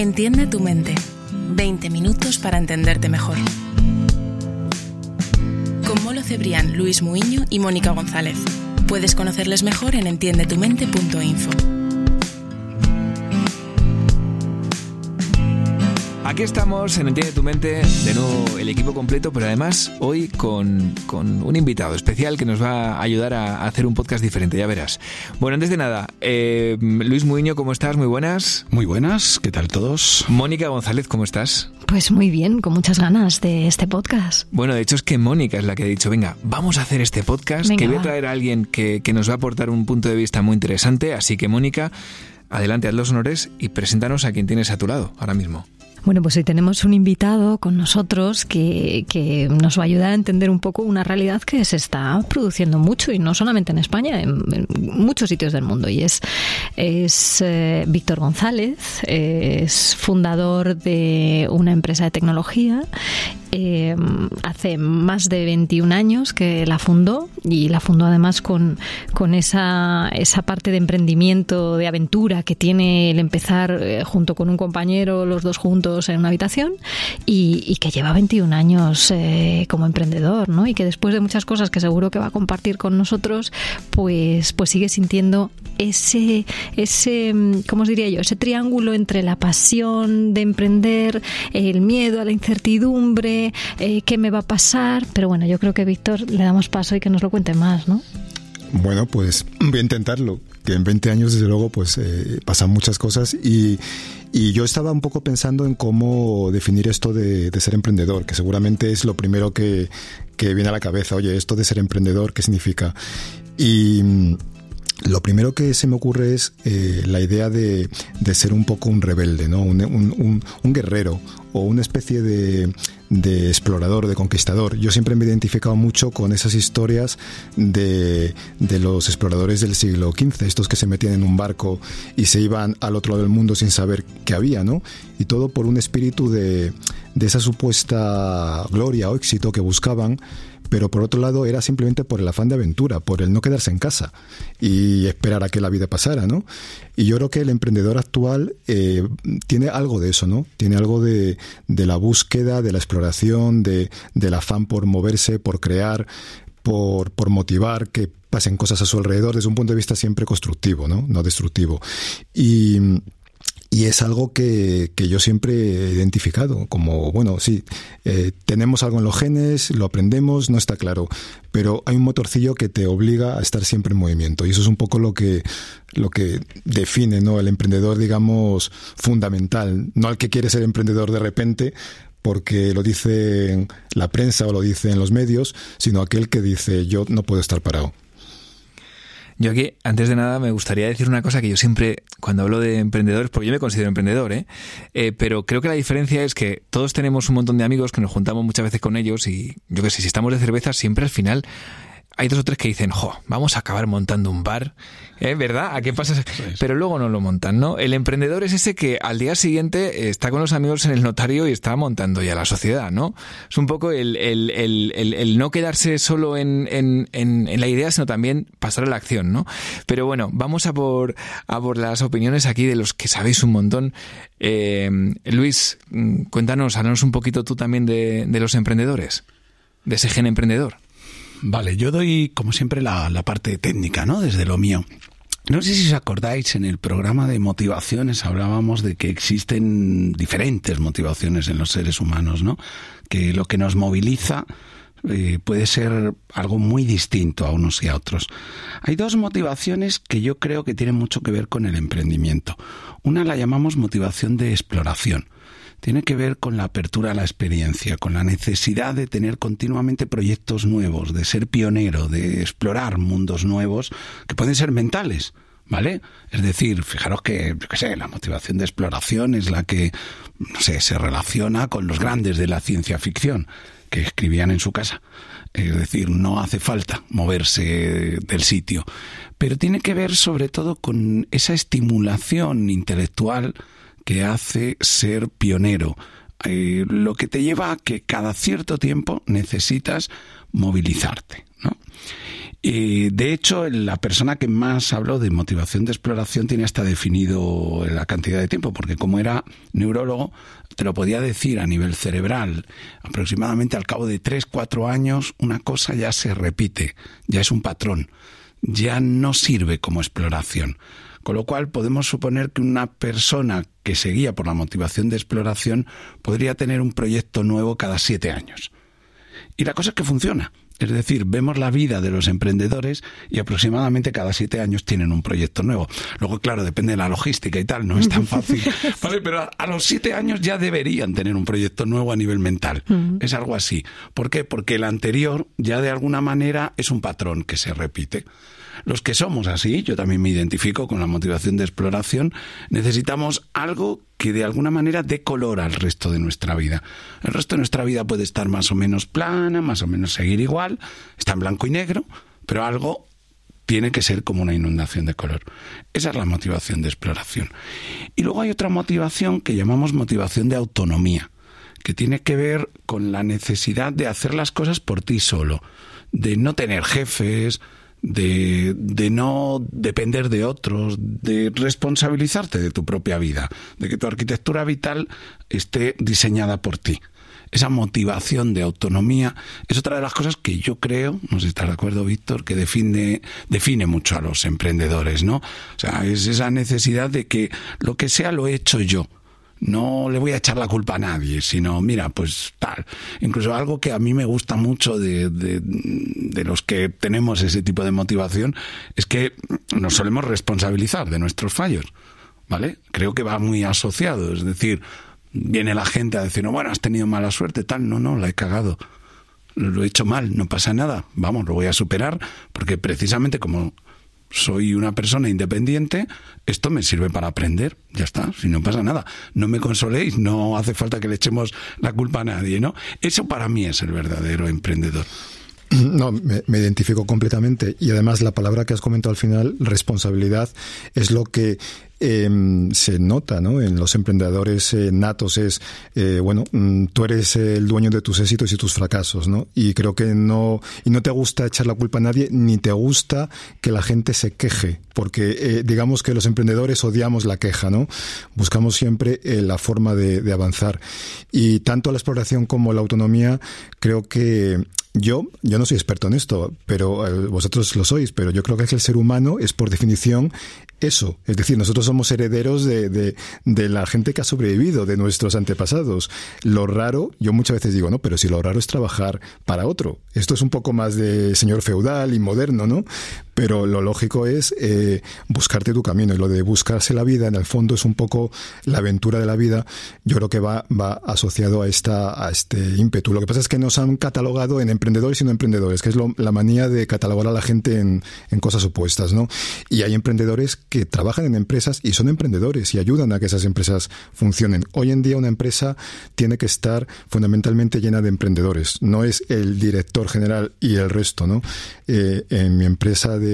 Entiende tu mente. 20 minutos para entenderte mejor. Con Molo Cebrián, Luis Muiño y Mónica González. Puedes conocerles mejor en entiendetumente.info. Aquí estamos en Entiende tu Mente, de nuevo el equipo completo, pero además hoy con, con un invitado especial que nos va a ayudar a, hacer un podcast diferente, ya verás. Bueno, antes de nada, eh, Luis Muiño, ¿cómo estás? Muy buenas. Muy buenas, ¿qué tal todos? Mónica González, ¿cómo estás? Pues muy bien, con muchas ganas de este podcast. Bueno, de hecho es que Mónica es la que ha dicho, venga, vamos a hacer este podcast, que voy a traer a alguien que, que nos va a aportar un punto de vista muy interesante, así que Mónica, adelante, haz los honores y preséntanos a quien tienes a tu lado ahora mismo. Bueno, pues hoy tenemos un invitado con nosotros que, que, nos va a ayudar a entender un poco una realidad que se está produciendo mucho y no solamente en España, en, muchos sitios del mundo. Y es, es eh, Víctor González, es fundador de una empresa de tecnología. Eh, hace más de 21 años que la fundó y la fundó además con, con esa, esa parte de emprendimiento, de aventura que tiene el empezar eh, junto con un compañero, los dos juntos en una habitación y, que lleva 21 años eh, como emprendedor, ¿no? Y que después de muchas cosas que seguro que va a compartir con nosotros, pues, pues sigue sintiendo ese, ese, ¿cómo os diría yo? Ese triángulo entre la pasión de emprender, el miedo a la incertidumbre, eh, qué me va a pasar. Pero bueno, yo creo que Víctor le damos paso y que nos lo cuente más, ¿no? Bueno, pues voy a intentarlo. Que en 20 años, desde luego, pues eh, pasan muchas cosas y, y, yo estaba un poco pensando en cómo definir esto de, ser emprendedor, que seguramente es lo primero que, que, viene a la cabeza. Oye, esto de ser emprendedor, ¿qué significa? Y mm, lo primero que se me ocurre es eh, la idea de, de, ser un poco un rebelde, ¿no? un, un, un guerrero o una especie de, de, explorador, de conquistador. Yo siempre me he identificado mucho con esas historias de, de, los exploradores del siglo XV, estos que se metían en un barco y se iban al otro lado del mundo sin saber qué había, ¿no? Y todo por un espíritu de, de esa supuesta gloria o éxito que buscaban pero por otro lado era simplemente por el afán de aventura, por el no quedarse en casa y esperar a que la vida pasara, ¿no? Y yo creo que el emprendedor actual eh, tiene algo de eso, ¿no? Tiene algo de, de la búsqueda, de la exploración, de, del afán por moverse, por crear, por, por motivar que pasen cosas a su alrededor desde un punto de vista siempre constructivo, ¿no? No destructivo. Y y es algo que, que, yo siempre he identificado como, bueno, sí, eh, tenemos algo en los genes, lo aprendemos, no está claro, pero hay un motorcillo que te obliga a estar siempre en movimiento y eso es un poco lo que, lo que define ¿no? el emprendedor, digamos, fundamental, no al que quiere ser emprendedor de repente, porque lo dice la prensa o lo dice en los medios, sino aquel que dice yo no puedo estar parado. Yo aquí, antes de nada, me gustaría decir una cosa que yo siempre, cuando hablo de emprendedores, porque yo me considero emprendedor, ¿eh? ¿eh? pero creo que la diferencia es que todos tenemos un montón de amigos que nos juntamos muchas veces con ellos y yo que sé, si estamos de cerveza, siempre al final hay dos o tres que dicen, jo, vamos a acabar montando un bar, ¿eh? ¿verdad? ¿A qué pasa? Pero luego no lo montan, ¿no? El emprendedor es ese que al día siguiente está con los amigos en el notario y está montando ya la sociedad, ¿no? Es un poco el, el, el, el no quedarse solo en, en, en, en, la idea, sino también pasar a la acción, ¿no? Pero bueno, vamos a por, a por las opiniones aquí de los que sabéis un montón. Eh, Luis, cuéntanos, háblanos un poquito tú también de, de los emprendedores, de ese gen emprendedor. Vale, yo doy como siempre la, la, parte técnica, ¿no? Desde lo mío. No sé si os acordáis, en el programa de motivaciones hablábamos de que existen diferentes motivaciones en los seres humanos, ¿no? Que lo que nos moviliza eh, puede ser algo muy distinto a unos y a otros. Hay dos motivaciones que yo creo que tienen mucho que ver con el emprendimiento. Una la llamamos motivación de exploración tiene que ver con la apertura a la experiencia, con la necesidad de tener continuamente proyectos nuevos, de ser pionero, de explorar mundos nuevos que pueden ser mentales, ¿vale? Es decir, fijaros que, yo sé, la motivación de exploración es la que, se relaciona con los grandes de la ciencia ficción que escribían en su casa. Es decir, no hace falta moverse del sitio. Pero tiene que ver sobre todo con esa estimulación intelectual que hace ser pionero. Eh, lo que te lleva a que cada cierto tiempo necesitas movilizarte. ¿no? de hecho, la persona que más habló de motivación de exploración tiene hasta definido la cantidad de tiempo, porque como era neurólogo, te lo podía decir a nivel cerebral. Aproximadamente al cabo de 3, 4 años, una cosa ya se repite, ya es un patrón, ya no sirve como exploración. Con lo cual podemos suponer que una persona que seguía por la motivación de exploración podría tener un proyecto nuevo cada siete años. Y la cosa es que funciona. Es decir, vemos la vida de los emprendedores y aproximadamente cada siete años tienen un proyecto nuevo. Luego, claro, depende de la logística y tal, no es tan fácil. Vale, pero a, los siete años ya deberían tener un proyecto nuevo a nivel mental. Es algo así. ¿Por qué? Porque el anterior ya de alguna manera es un patrón que se repite. Los que somos así, yo también me identifico con la motivación de exploración, necesitamos algo que de alguna manera dé color al resto de nuestra vida. El resto de nuestra vida puede estar más o menos plana, más o menos seguir igual, está en blanco y negro, pero algo tiene que ser como una inundación de color. Esa es la motivación de exploración. Y luego hay otra motivación que llamamos motivación de autonomía, que tiene que ver con la necesidad de hacer las cosas por ti solo, de no tener jefes, de, de, no depender de otros, de responsabilizarte de tu propia vida, de que tu arquitectura vital esté diseñada por ti. Esa motivación de autonomía es otra de las cosas que yo creo, no sé si estás de acuerdo, Víctor, que define, define mucho a los emprendedores, ¿no? O sea, es esa necesidad de que lo que sea lo he hecho yo no le voy a echar la culpa a nadie, sino, mira, pues tal. Incluso algo que a mí me gusta mucho de, de, los que tenemos ese tipo de motivación es que nos solemos responsabilizar de nuestros fallos, ¿vale? Creo que va muy asociado, es decir, viene la gente a decir, no, bueno, has tenido mala suerte, tal, no, no, la he cagado. Lo he hecho mal, no pasa nada, vamos, lo voy a superar, porque precisamente como soy una persona independiente, esto me sirve para aprender, ya está, si no pasa nada. No me consoléis, no hace falta que le echemos la culpa a nadie, ¿no? Eso para mí es el verdadero emprendedor. No, me, me, identifico completamente. Y además la palabra que has comentado al final, responsabilidad, es lo que Em, se nota ¿no? en los emprendedores eh, natos es, eh, bueno, mm, tú eres el dueño de tus éxitos y tus fracasos, ¿no? Y creo que no, y no te gusta echar la culpa a nadie, ni te gusta que la gente se queje, porque eh, digamos que los emprendedores odiamos la queja, ¿no? Buscamos siempre la forma de, de avanzar. Y tanto la exploración como la autonomía, creo que yo, yo no soy experto en esto, pero vosotros lo sois, pero yo creo que el ser humano es por definición eso. Es decir, nosotros somos herederos de, de, de, la gente que ha sobrevivido, de nuestros antepasados. Lo raro, yo muchas veces digo, no, pero si lo raro es trabajar para otro. Esto es un poco más de señor feudal y moderno, ¿no? Pero lo lógico es eh, buscarte tu camino. Y lo de buscarse la vida, en el fondo, es un poco la aventura de la vida. Yo creo que va, va asociado a, esta, este ímpetu. Lo que pasa es que nos han catalogado en emprendedores y no emprendedores, que es la manía de catalogar a la gente en, en cosas opuestas, ¿no? Y hay emprendedores que trabajan en empresas y son emprendedores y ayudan a que esas empresas funcionen. Hoy en día una empresa tiene que estar fundamentalmente llena de emprendedores. No es el director general y el resto, ¿no? Eh, en mi empresa de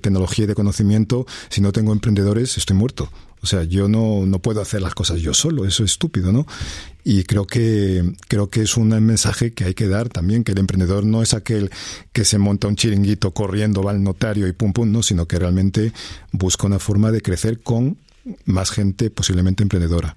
tecnología y de conocimiento, si no tengo emprendedores, estoy muerto. O sea, yo no, no puedo hacer las cosas yo solo, eso es estúpido, ¿no? Y creo que, creo que es un mensaje que hay que dar también, que el emprendedor no es aquel que se monta un chiringuito corriendo, va al notario y pum pum, no, sino que realmente busca una forma de crecer con más gente posiblemente emprendedora.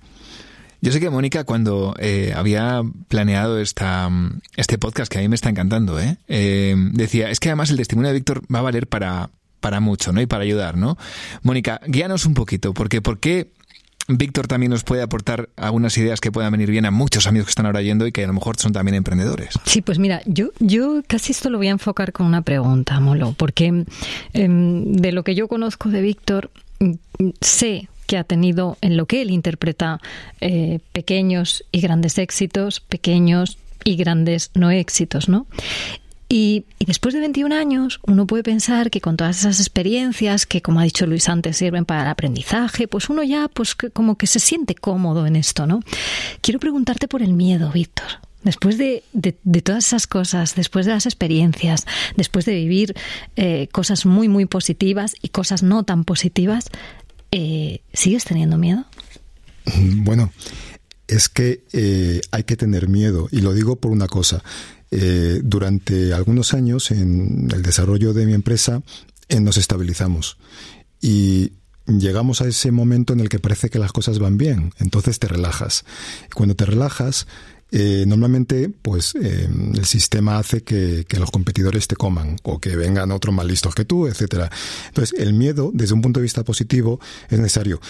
Yo sé que Mónica, cuando eh, había planeado esta, este podcast, que a mí me está encantando, ¿eh? ¿eh? decía, es que además el testimonio de Víctor va a valer para, para mucho, ¿no? Y para ayudar, ¿no? Mónica, guíanos un poquito, porque ¿por qué Víctor también nos puede aportar algunas ideas que puedan venir bien a muchos amigos que están ahora yendo y que a lo mejor son también emprendedores. Sí, pues mira, yo, yo casi esto lo voy a enfocar con una pregunta, Molo, porque em, de lo que yo conozco de Víctor, sé que ha tenido en lo que él interpreta eh, pequeños y grandes éxitos, pequeños y grandes no éxitos, ¿no? Y, después de 21 años, uno puede pensar que con todas esas experiencias que, como ha dicho Luis antes, sirven para el aprendizaje, pues uno ya, pues como que se siente cómodo en esto, ¿no? Quiero preguntarte por el miedo, Víctor. Después de, todas esas cosas, después de las experiencias, después de vivir eh, cosas muy, muy positivas y cosas no tan positivas, eh, ¿sigues teniendo miedo? Bueno, es que eh, hay que tener miedo, y lo digo por una cosa. durante algunos años en el desarrollo de mi empresa nos estabilizamos y llegamos a ese momento en el que parece que las cosas van bien, entonces te relajas. Cuando te relajas, eh, normalmente pues eh, el sistema hace que, los competidores te coman o que vengan otros más listos que tú, etcétera. Entonces, el miedo, desde un punto de vista positivo, es necesario.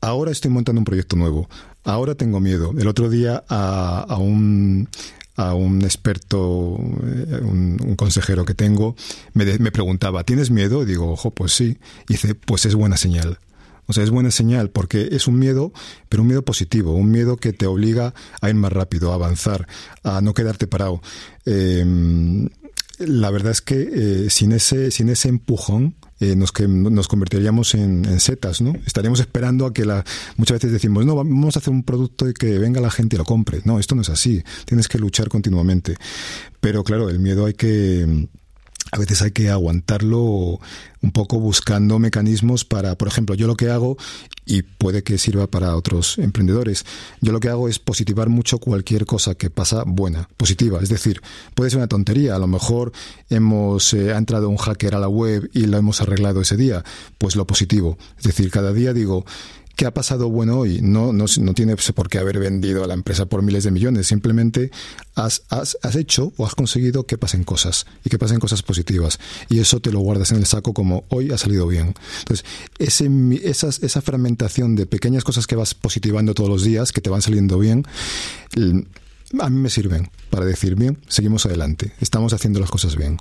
Ahora estoy montando un proyecto nuevo. Ahora tengo miedo. El otro día a, un a un experto, eh, un, consejero que tengo, me, me, preguntaba, ¿tienes miedo? Y digo, ojo, pues sí. Y dice, pues es buena señal. O sea, es buena señal porque es un miedo, pero un miedo positivo, un miedo que te obliga a ir más rápido, a avanzar, a no quedarte parado. Em, la verdad es que eh, sin ese sin ese empujón eh, nos, que, nos convertiríamos en, setas, ¿no? Estaríamos esperando a que la muchas veces decimos no vamos a hacer un producto y que venga la gente y lo compre. No, esto no es así. Tienes que luchar continuamente. Pero claro, el miedo hay que a veces hay que aguantarlo un poco buscando mecanismos para, por ejemplo, yo lo que hago, y puede que sirva para otros emprendedores, yo lo que hago es positivar mucho cualquier cosa que pasa buena, positiva. Es decir, puede ser una tontería, a lo mejor hemos eh, ha entrado un hacker a la web y lo hemos arreglado ese día, pues lo positivo. Es decir, cada día digo, ¿Qué ha pasado bueno hoy? No, no, no tiene por qué haber vendido a la empresa por miles de millones. Simplemente has, has, has, hecho o has conseguido que pasen cosas y que pasen cosas positivas. Y eso te lo guardas en el saco como hoy ha salido bien. Entonces, ese, esas, esa fragmentación de pequeñas cosas que vas positivando todos los días, que te van saliendo bien, a mí me sirven para decir, bien, seguimos adelante. Estamos haciendo las cosas bien.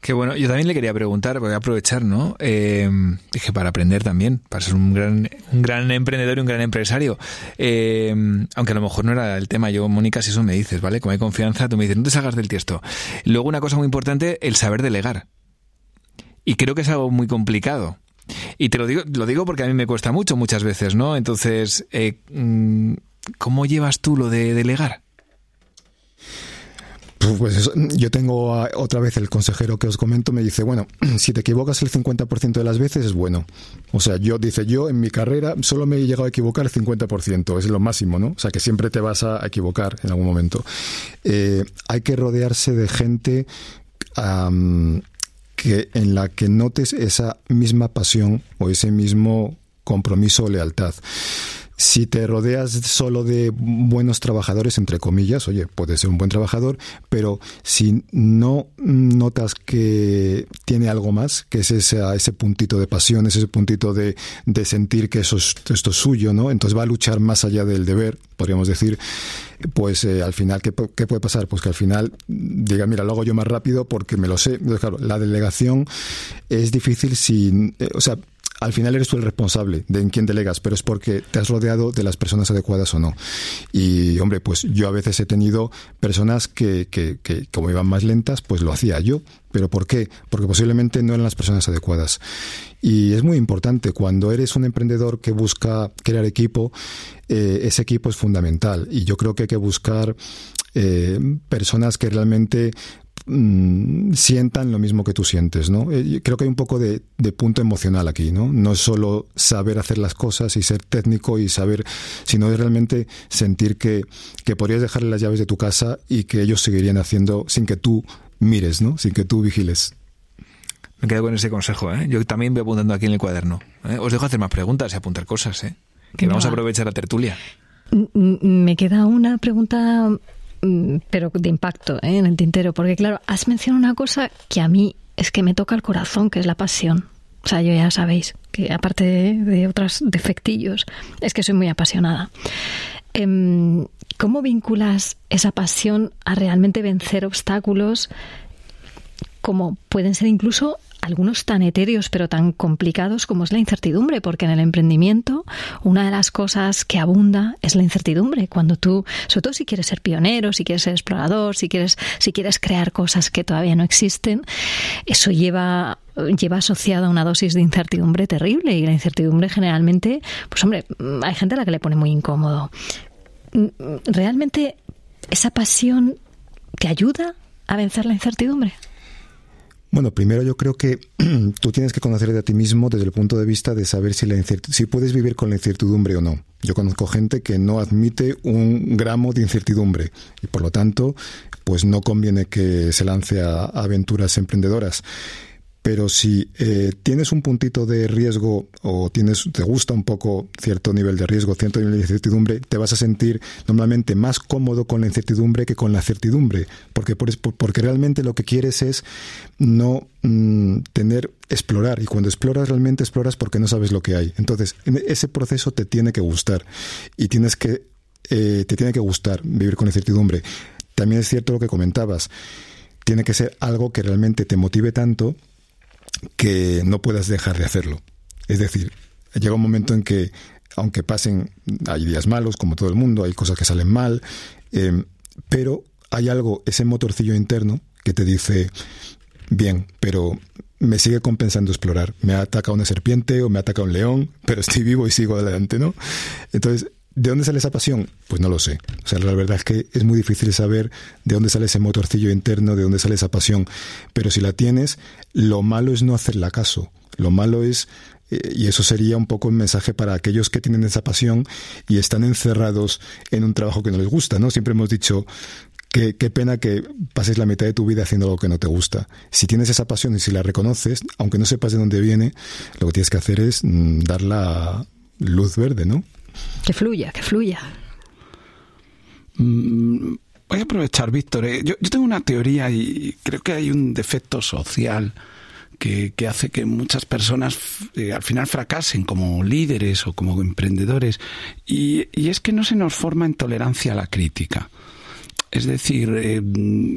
Qué bueno. Yo también le quería preguntar, voy a aprovechar, ¿no? Dije, para aprender también, para ser un gran, un gran emprendedor y un gran empresario. Eh, aunque a lo mejor no era el tema. Yo, Mónica, si eso me dices, ¿vale? Como hay confianza, tú me dices, no te salgas del tiesto. Luego, una cosa muy importante, el saber delegar. Y creo que es algo muy complicado. Y te lo digo, lo digo porque a mí me cuesta mucho muchas veces, ¿no? Entonces, eh, mm, ¿cómo llevas tú lo de delegar? Pues yo tengo otra vez el consejero que os comento, me dice, bueno, si te equivocas el 50% de las veces es bueno. O sea, yo, dice, yo en mi carrera solo me he llegado a equivocar el 50%, es lo máximo, ¿no? O sea, que siempre te vas a equivocar en algún momento. Eh, hay que rodearse de gente que en la que notes esa misma pasión o ese mismo compromiso o lealtad. Si te rodeas solo de buenos trabajadores, entre comillas, oye, puedes ser un buen trabajador, pero si no notas que tiene algo más, que es ese, ese puntito de pasión, ese puntito de, de sentir que eso es, esto es suyo, ¿no? Entonces va a luchar más allá del deber, podríamos decir, pues eh, al final, ¿qué, ¿qué, puede pasar? Pues que al final diga, mira, lo hago yo más rápido porque me lo sé. claro, la delegación es difícil si, eh, o sea, al final eres tú el responsable de en quién delegas, pero es porque te has rodeado de las personas adecuadas o no. Y, hombre, pues yo a veces he tenido personas que, que, que como iban más lentas, pues lo hacía yo. ¿Pero por qué? Porque posiblemente no eran las personas adecuadas. Y es muy importante, cuando eres un emprendedor que busca crear equipo, eh, ese equipo es fundamental. Y yo creo que hay que buscar eh, personas que realmente Mm, sientan lo mismo que tú sientes, ¿no? Eh, creo que hay un poco de, punto emocional aquí, ¿no? No es solo saber hacer las cosas y ser técnico y saber, sino es realmente sentir que, que podrías dejarle las llaves de tu casa y que ellos seguirían haciendo sin que tú mires, ¿no? Sin que tú vigiles. Me quedo con ese consejo, ¿eh? Yo también voy apuntando aquí en el cuaderno. ¿eh? Os dejo hacer más preguntas y apuntar cosas, ¿eh? Que vamos a aprovechar la tertulia. Me queda una pregunta Mm, pero de impacto ¿eh? en el tintero, porque claro, has mencionado una cosa que a mí es que me toca el corazón, que es la pasión. O sea, yo ya sabéis que aparte de, otros defectillos, es que soy muy apasionada. Em, ¿Cómo vinculas esa pasión a realmente vencer obstáculos como pueden ser incluso algunos tan etéreos pero tan complicados como es la incertidumbre, porque en el emprendimiento una de las cosas que abunda es la incertidumbre. Cuando tú, sobre todo si quieres ser pionero, si quieres ser explorador, si quieres, si quieres crear cosas que todavía no existen, eso lleva lleva asociada una dosis de incertidumbre terrible y la incertidumbre generalmente, pues hombre, hay gente a la que le pone muy incómodo. ¿Realmente esa pasión te ayuda a vencer la incertidumbre? Bueno, primero yo creo que tú tienes que conocerte a ti mismo desde el punto de vista de saber si, la si puedes vivir con la incertidumbre o no. Yo conozco gente que no admite un gramo de incertidumbre y por lo tanto, pues no conviene que se lance a aventuras emprendedoras pero si eh, tienes un puntito de riesgo o tienes, te gusta un poco cierto nivel de riesgo, cierto nivel de incertidumbre, te vas a sentir normalmente más cómodo con la incertidumbre que con la certidumbre, porque, porque realmente lo que quieres es no mm, tener, explorar, y cuando exploras realmente exploras porque no sabes lo que hay. Entonces, ese proceso te tiene que gustar y tienes que, eh, te tiene que gustar vivir con incertidumbre. También es cierto lo que comentabas, tiene que ser algo que realmente te motive tanto que no puedas dejar de hacerlo. Es decir, llega un momento en que, aunque pasen, hay días malos, como todo el mundo, hay cosas que salen mal, em, pero hay algo, ese motorcillo interno, que te dice, bien, pero me sigue compensando explorar. Me ha atacado una serpiente o me ha atacado un león, pero estoy vivo y sigo adelante, ¿no? Entonces, ¿De dónde sale esa pasión? Pues no lo sé. O sea, la verdad es que es muy difícil saber de dónde sale ese motorcillo interno, de dónde sale esa pasión. Pero si la tienes, lo malo es no hacerla caso. Lo malo es, eh, y eso sería un poco un mensaje para aquellos que tienen esa pasión y están encerrados en un trabajo que no les gusta, ¿no? Siempre hemos dicho que qué pena que pases la mitad de tu vida haciendo algo que no te gusta. Si tienes esa pasión y si la reconoces, aunque no sepas de dónde viene, lo que tienes que hacer es mm, dar la luz verde, ¿no? Que fluya, que fluya. Mm, voy a aprovechar, Víctor. Eh, yo, tengo una teoría y creo que hay un defecto social que, hace que muchas personas eh, al final fracasen como líderes o como emprendedores. Y, es que no se nos forma en tolerancia a la crítica. Es decir, eh,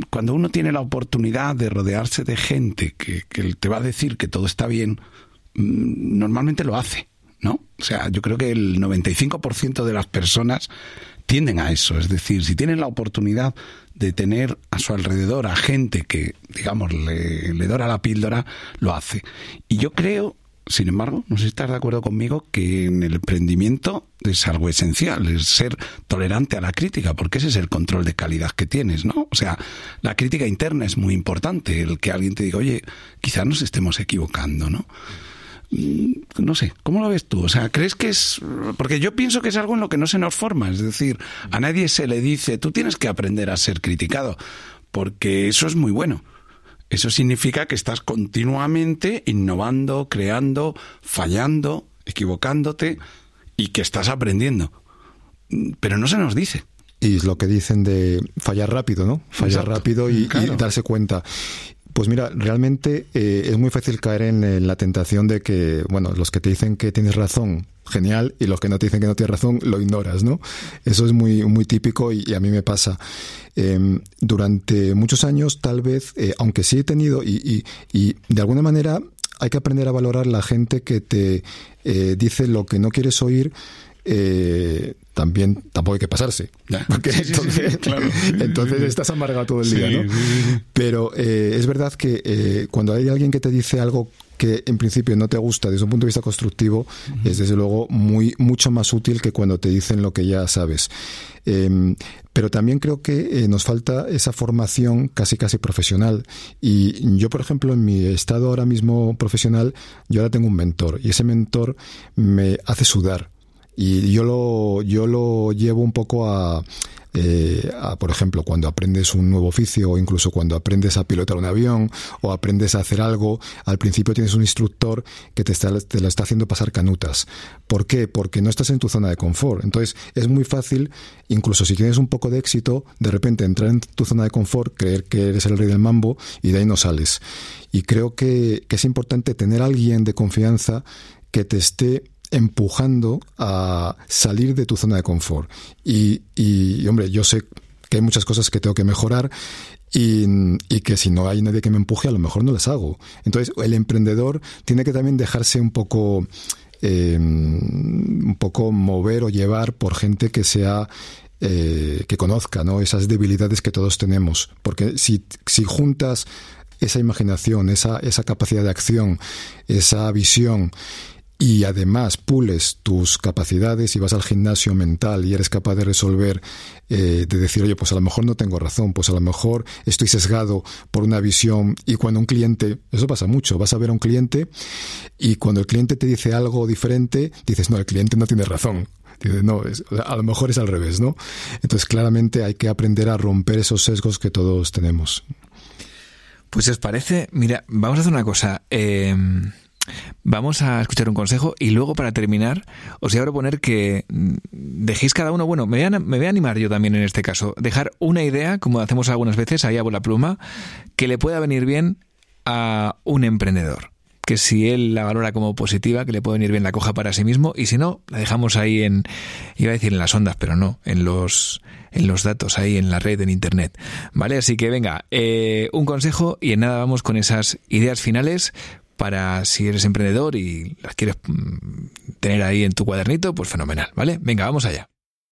cuando uno tiene la oportunidad de rodearse de gente que, que te va a decir que todo está bien, mm, normalmente lo hace. ¿No? O sea, yo creo que el 95% de las personas tienden a eso. Es decir, si tienen la oportunidad de tener a su alrededor a gente que, digamos, le, le dora la píldora, lo hace. Y yo creo, sin embargo, no sé si estás de acuerdo conmigo, que en el emprendimiento es algo esencial, es ser tolerante a la crítica, porque ese es el control de calidad que tienes, ¿no? O sea, la crítica interna es muy importante, el que alguien te diga, oye, quizás nos estemos equivocando, ¿no? Mm, no sé, ¿cómo lo ves tú? O sea, ¿crees que es...? Porque yo pienso que es algo en lo que no se nos forma, es decir, a nadie se le dice, tú tienes que aprender a ser criticado, porque eso es muy bueno. Eso significa que estás continuamente innovando, creando, fallando, equivocándote y que estás aprendiendo. Pero no se nos dice. Y es lo que dicen de fallar rápido, ¿no? Fallar rápido y, darse cuenta. Pues mira, realmente eh, es muy fácil caer en, la tentación de que, bueno, los que te dicen que tienes razón, genial, y los que no te dicen que no tienes razón, lo ignoras, ¿no? Eso es muy, muy típico y, a mí me pasa. Em, durante muchos años, tal vez, eh, aunque sí he tenido, y, y, de alguna manera hay que aprender a valorar la gente que te eh, dice lo que no quieres oír, eh, también tampoco hay que pasarse. Porque entonces, estás amargado todo el día, ¿no? Pero eh, es verdad que eh, cuando hay alguien que te dice algo que en principio no te gusta desde un punto de vista constructivo, es desde luego muy, mucho más útil que cuando te dicen lo que ya sabes. Em, pero también creo que nos falta esa formación casi casi profesional. Y yo, por ejemplo, en mi estado ahora mismo profesional, yo ahora tengo un mentor y ese mentor me hace sudar y yo lo, yo lo llevo un poco a, eh, por ejemplo, cuando aprendes un nuevo oficio o incluso cuando aprendes a pilotar un avión o aprendes a hacer algo, al principio tienes un instructor que te, está, te lo está haciendo pasar canutas. ¿Por qué? Porque no estás en tu zona de confort. Entonces es muy fácil, incluso si tienes un poco de éxito, de repente entrar en tu zona de confort, creer que eres el rey del mambo y de ahí no sales. Y creo que, que es importante tener a alguien de confianza que te esté empujando a salir de tu zona de confort. Y, y, hombre, yo sé que hay muchas cosas que tengo que mejorar y, que si no hay nadie que me empuje, a lo mejor no las hago. Entonces, el emprendedor tiene que también dejarse un poco, eh, un poco mover o llevar por gente que sea eh, que conozca ¿no? esas debilidades que todos tenemos. Porque si, si juntas esa imaginación, esa, esa capacidad de acción, esa visión y además pules tus capacidades y vas al gimnasio mental y eres capaz de resolver, eh, de decir, oye, pues a lo mejor no tengo razón, pues a lo mejor estoy sesgado por una visión y cuando un cliente, eso pasa mucho, vas a ver a un cliente y cuando el cliente te dice algo diferente, dices, no, el cliente no tiene razón. Dices, no, a lo mejor es al revés, ¿no? Entonces claramente hay que aprender a romper esos sesgos que todos tenemos. Pues os parece, mira, vamos a hacer una cosa. Eh Vamos a escuchar un consejo y luego para terminar os voy a proponer que mm, dejéis cada uno, bueno, me voy, a, me voy a animar yo también en este caso, dejar una idea, como hacemos algunas veces, ahí a la pluma, que le pueda venir bien a un emprendedor. Que si él la valora como positiva, que le puede venir bien la coja para sí mismo y si no, la dejamos ahí en, iba a decir en las ondas, pero no, en los, en los datos ahí en la red, en internet. ¿Vale? Así que venga, eh, un consejo y en nada vamos con esas ideas finales para si eres emprendedor y las quieres mm, tener ahí en tu cuadernito, pues fenomenal, ¿vale? Venga, vamos allá.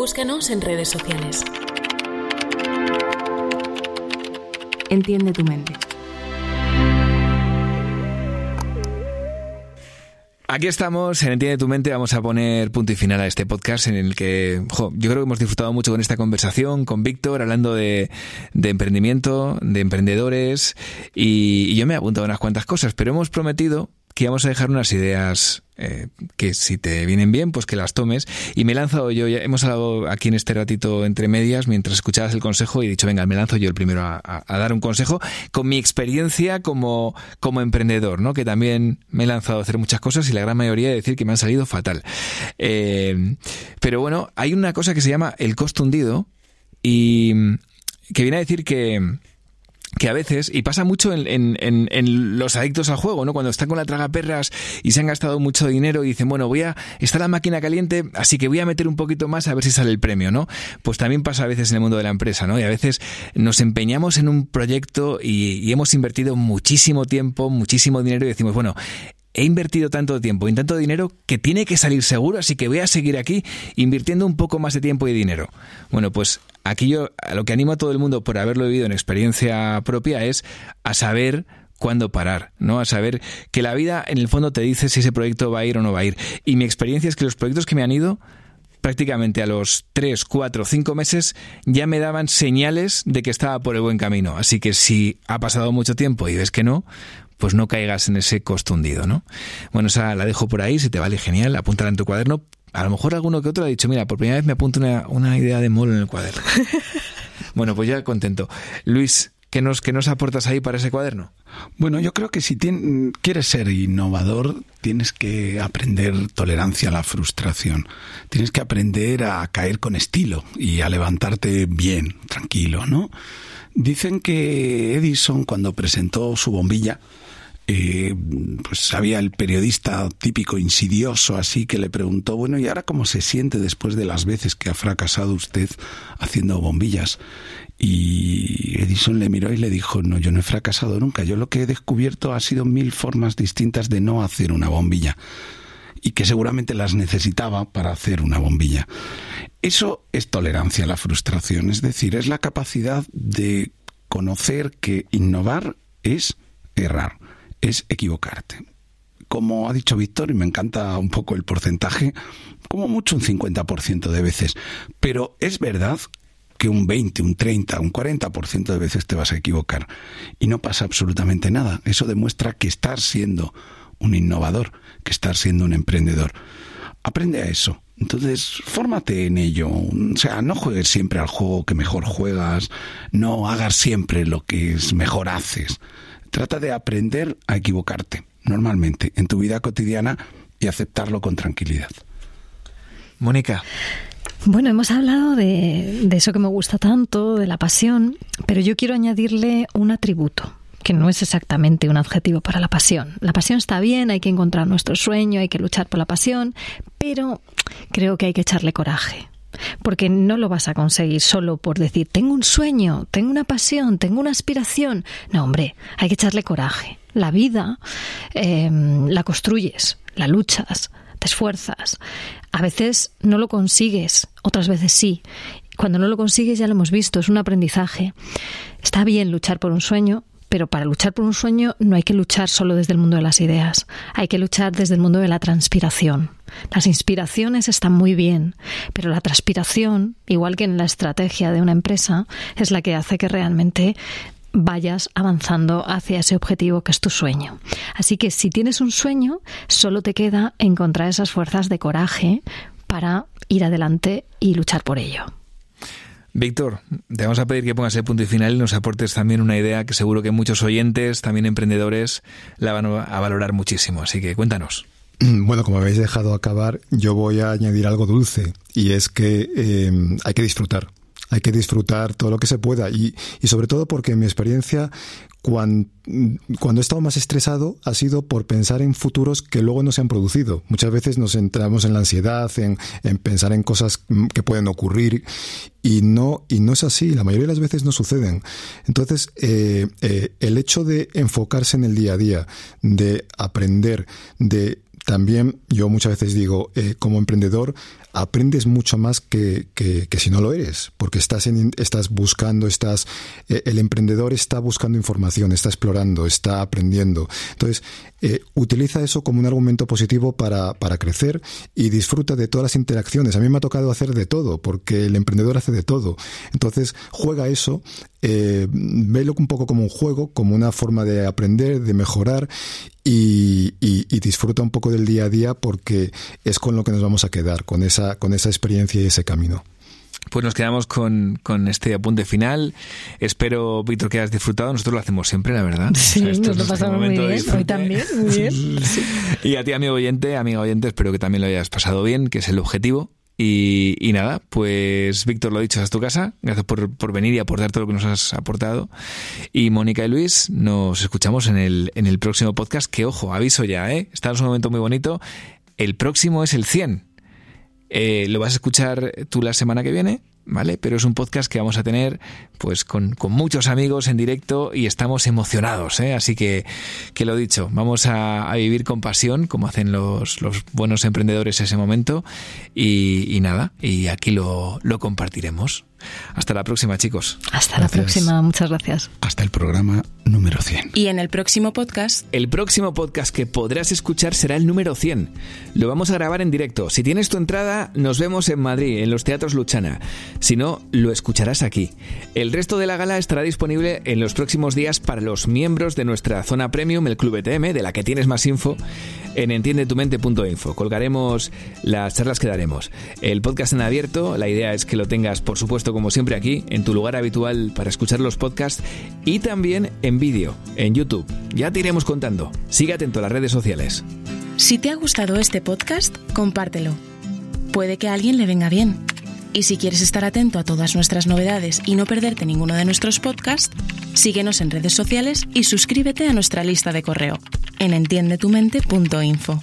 Búscanos en redes sociales. Entiende tu mente. Aquí estamos, en Entiende tu mente, vamos a poner punto y final a este podcast en el que yo creo que hemos disfrutado mucho con esta conversación, con Víctor, hablando de, emprendimiento, de emprendedores, y, y yo me he apuntado unas cuantas cosas, pero hemos prometido que vamos a dejar unas ideas eh, que si te vienen bien, pues que las tomes. Y me he lanzado yo, ya hemos hablado aquí en este ratito entre medias, mientras escuchabas el consejo, y he dicho, venga, me lanzo yo el primero a, dar un consejo con mi experiencia como, como emprendedor, ¿no? Que también me he lanzado a hacer muchas cosas y la gran mayoría de decir que me han salido fatal. Eh, pero bueno, hay una cosa que se llama el costo hundido y que viene a decir que que a veces, y pasa mucho en, en, en, los adictos al juego, ¿no? Cuando están con la traga perras y se han gastado mucho dinero y dicen, bueno, voy a, está la máquina caliente, así que voy a meter un poquito más a ver si sale el premio, ¿no? Pues también pasa a veces en el mundo de la empresa, ¿no? Y a veces nos empeñamos en un proyecto y, y hemos invertido muchísimo tiempo, muchísimo dinero y decimos, bueno, he invertido tanto tiempo y tanto dinero que tiene que salir seguro, así que voy a seguir aquí invirtiendo un poco más de tiempo y dinero. Bueno, pues aquí yo lo que animo a todo el mundo por haberlo vivido en experiencia propia es a saber cuándo parar, ¿no? A saber que la vida en el fondo te dice si ese proyecto va a ir o no va a ir. Y mi experiencia es que los proyectos que me han ido prácticamente a los 3, 4, 5 meses ya me daban señales de que estaba por el buen camino. Así que si ha pasado mucho tiempo y ves que no, pues no caigas en ese costo hundido, ¿no? Bueno, esa la dejo por ahí, si te vale genial, apúntala en tu cuaderno. A lo mejor alguno que otro ha dicho, mira, por primera vez me apunto una, idea de molo en el cuaderno. bueno, pues ya contento. Luis, ¿qué nos, qué nos aportas ahí para ese cuaderno? Bueno, yo creo que si quieres ser innovador, tienes que aprender tolerancia a la frustración. Tienes que aprender a caer con estilo y a levantarte bien, tranquilo, ¿no? Dicen que Edison, cuando presentó su bombilla, eh, pues había el periodista típico insidioso así que le preguntó, bueno, ¿y ahora cómo se siente después de las veces que ha fracasado usted haciendo bombillas? Y Edison le miró y le dijo, no, yo no he fracasado nunca, yo lo que he descubierto ha sido mil formas distintas de no hacer una bombilla y que seguramente las necesitaba para hacer una bombilla. Eso es tolerancia a la frustración, es decir, es la capacidad de conocer que innovar es errar es equivocarte. Como ha dicho Víctor, y me encanta un poco el porcentaje, como mucho un 50% de veces, pero es verdad que un 20, un 30, un 40% de veces te vas a equivocar y no pasa absolutamente nada. Eso demuestra que estás siendo un innovador, que estás siendo un emprendedor. aprende a eso. Entonces, fórmate en ello. O sea, no juegues siempre al juego que mejor juegas, no hagas siempre lo que es mejor haces. Trata de aprender a equivocarte, normalmente, en tu vida cotidiana y aceptarlo con tranquilidad. Mónica. Bueno, hemos hablado de, de eso que me gusta tanto, de la pasión, pero yo quiero añadirle un atributo que no es exactamente un adjetivo para la pasión. La pasión está bien, hay que encontrar nuestro sueño, hay que luchar por la pasión, pero creo que hay que echarle coraje. Porque no lo vas a conseguir solo por decir, tengo un sueño, tengo una pasión, tengo una aspiración. No, hombre, hay que echarle coraje. La vida em, la construyes, la luchas, te esfuerzas. A veces no lo consigues, otras veces sí. Cuando no lo consigues ya lo hemos visto, es un aprendizaje. Está bien luchar por un sueño, pero para luchar por un sueño no hay que luchar solo desde el mundo de las ideas, hay que luchar desde el mundo de la transpiración. Las inspiraciones están muy bien, pero la transpiración, igual que en la estrategia de una empresa, es la que hace que realmente vayas avanzando hacia ese objetivo que es tu sueño. Así que si tienes un sueño, solo te queda encontrar esas fuerzas de coraje para ir adelante y luchar por ello. Víctor, te vamos a pedir que pongas el punto y final y nos aportes también una idea que seguro que muchos oyentes, también emprendedores, la van a valorar muchísimo. Así que cuéntanos. Bueno, como habéis dejado acabar, yo voy a añadir algo dulce y es que eh, hay que disfrutar hay que disfrutar todo lo que se pueda y, y sobre todo porque en mi experiencia cuando, cuando he estado más estresado ha sido por pensar en futuros que luego no se han producido. Muchas veces nos entramos en la ansiedad, en, en pensar en cosas que pueden ocurrir y no, y no es así. La mayoría de las veces no suceden. Entonces, eh, eh, el hecho de enfocarse en el día a día, de aprender, de también yo muchas veces digo, eh, como emprendedor, aprendes mucho más que, que, si no lo eres, porque estás, en, estás buscando, estás, eh, el emprendedor está buscando información, está explorando, está aprendiendo. Entonces, eh, utiliza eso como un argumento positivo para, para crecer y disfruta de todas las interacciones. A mí me ha tocado hacer de todo, porque el emprendedor hace de todo. Entonces, juega eso, eh, velo un poco como un juego, como una forma de aprender, de mejorar y, y, disfruta un poco del día a día porque es con lo que nos vamos a quedar, con esa con esa experiencia y ese camino. Pues nos quedamos con, con, este apunte final. Espero, Víctor, que hayas disfrutado. Nosotros lo hacemos siempre, la verdad. Sí, nos lo pasamos muy bien. Hoy también, muy bien. Y a ti, amigo oyente, amiga oyente, espero que también lo hayas pasado bien, que es el objetivo. Y, nada, pues Víctor, lo dicho, es tu casa. Gracias por, por, venir y aportar todo lo que nos has aportado. Y Mónica y Luis, nos escuchamos en el, en el próximo podcast. Que ojo, aviso ya, ¿eh? Está en un momento muy bonito. El próximo es el 100. Eh, lo vas a escuchar tú la semana que viene, ¿vale? Pero es un podcast que vamos a tener pues con, muchos amigos en directo y estamos emocionados, ¿eh? Así que, que lo dicho, vamos a, vivir con pasión, como hacen los, los buenos emprendedores ese momento, y, nada, y aquí lo, lo compartiremos. Hasta la próxima, chicos. Hasta la próxima, muchas gracias. Hasta el programa número 100. Y en el próximo podcast... El próximo podcast que podrás escuchar será el número 100. Lo vamos a grabar en directo. Si tienes tu entrada, nos vemos en Madrid, en los Teatros Luchana. Si no, lo escucharás aquí. El resto de la gala estará disponible en los próximos días para los miembros de nuestra zona premium, el Club ETM, de la que tienes más info en entiendetumente.info. Colgaremos las charlas que daremos. El podcast en abierto, la idea es que lo tengas, por supuesto, como siempre aquí, en tu lugar habitual para escuchar los podcasts y también en vídeo, en YouTube. Ya te iremos contando. Sigue atento a las redes sociales. Si te ha gustado este podcast, compártelo. Puede que a alguien le venga bien. Y si quieres estar atento a todas nuestras novedades y no perderte ninguno de nuestros podcasts, síguenos en redes sociales y suscríbete a nuestra lista de correo en entiendetumente.info.